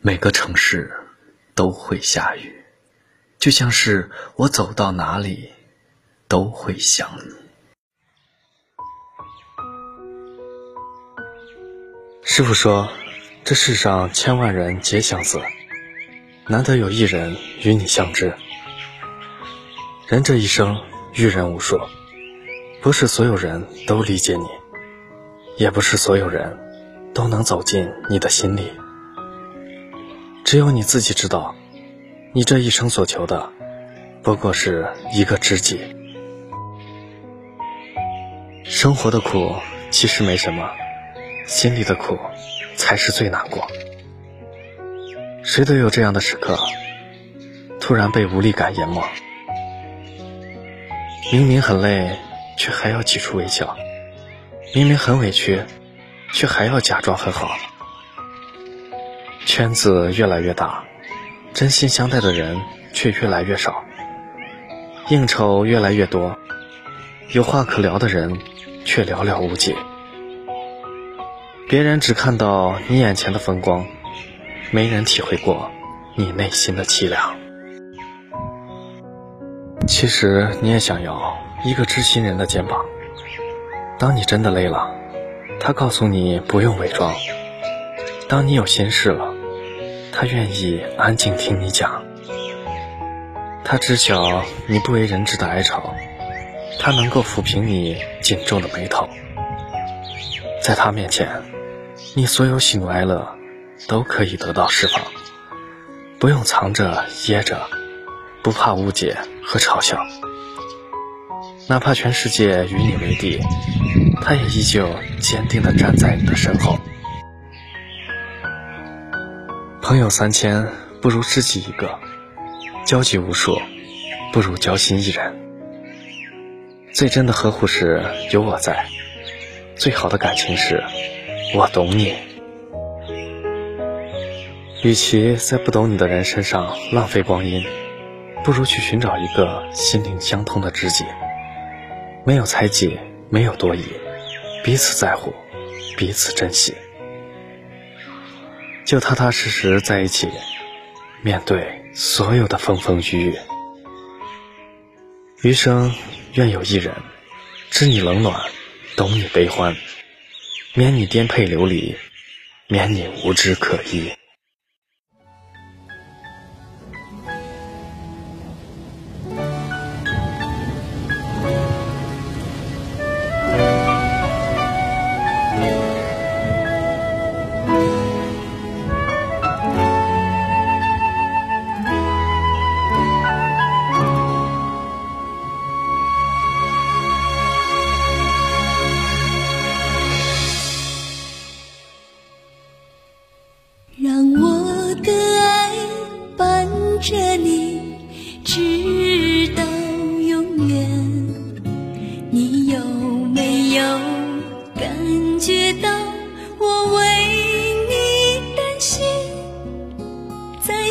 每个城市都会下雨，就像是我走到哪里都会想你。师傅说，这世上千万人皆相似，难得有一人与你相知。人这一生遇人无数，不是所有人都理解你，也不是所有人都能走进你的心里。只有你自己知道，你这一生所求的，不过是一个知己。生活的苦其实没什么，心里的苦才是最难过。谁都有这样的时刻，突然被无力感淹没。明明很累，却还要挤出微笑；明明很委屈，却还要假装很好。圈子越来越大，真心相待的人却越来越少。应酬越来越多，有话可聊的人却寥寥无几。别人只看到你眼前的风光，没人体会过你内心的凄凉。其实你也想要一个知心人的肩膀，当你真的累了，他告诉你不用伪装；当你有心事了。他愿意安静听你讲，他知晓你不为人知的哀愁，他能够抚平你紧皱的眉头。在他面前，你所有喜怒哀乐都可以得到释放，不用藏着掖着，不怕误解和嘲笑。哪怕全世界与你为敌，他也依旧坚定地站在你的身后。朋友三千不如知己一个，交际无数不如交心一人。最真的呵护是有我在，最好的感情是我懂你。与其在不懂你的人身上浪费光阴，不如去寻找一个心灵相通的知己。没有猜忌，没有多疑，彼此在乎，彼此珍惜。就踏踏实实在一起，面对所有的风风雨雨。余生愿有一人，知你冷暖，懂你悲欢，免你颠沛流离，免你无枝可依。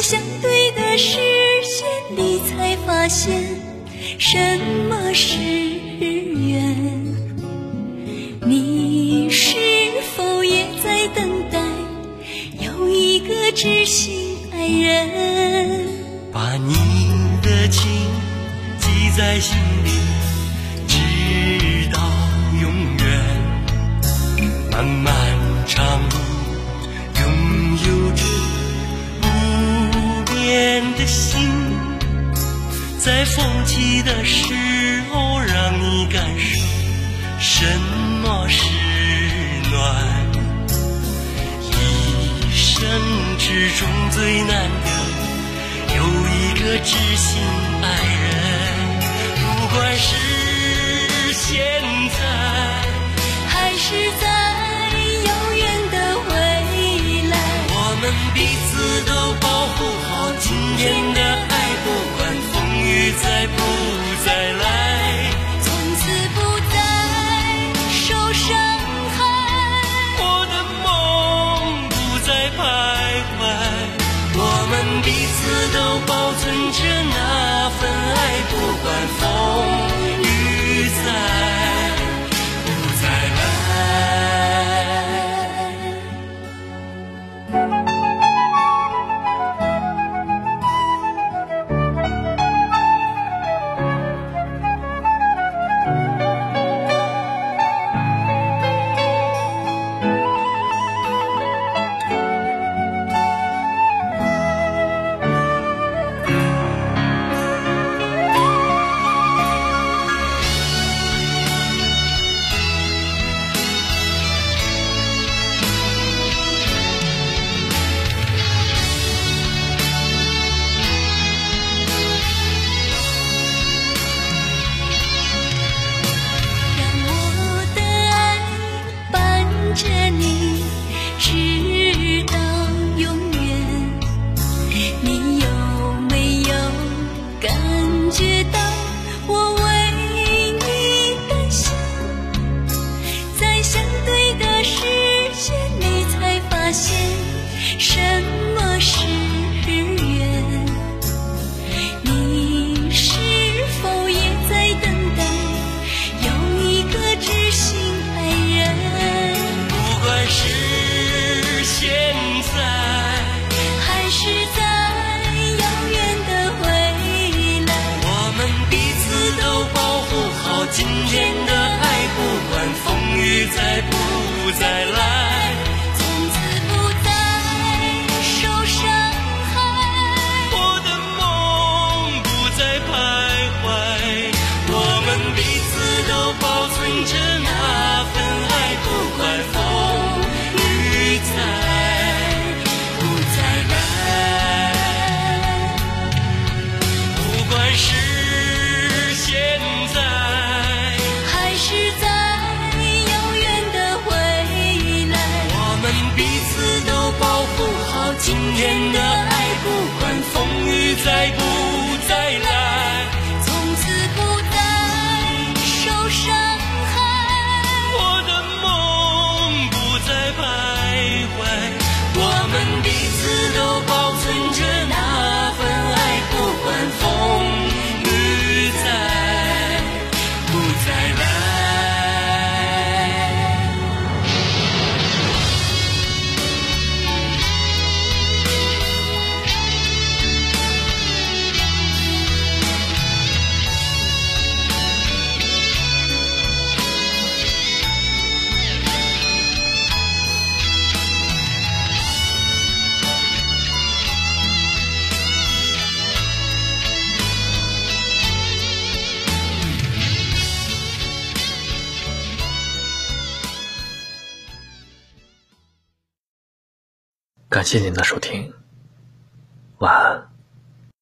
相对的视线里，才发现什么是缘。你是否也在等待有一个知心爱人？把你的情记在心里，直到永远。漫漫长路。拥有着的心在风起的时候，让你感受什么是暖。一生之中最难得有一个知心知道今天的爱不管风雨再不再来。cycle. 感谢您的收听晚安。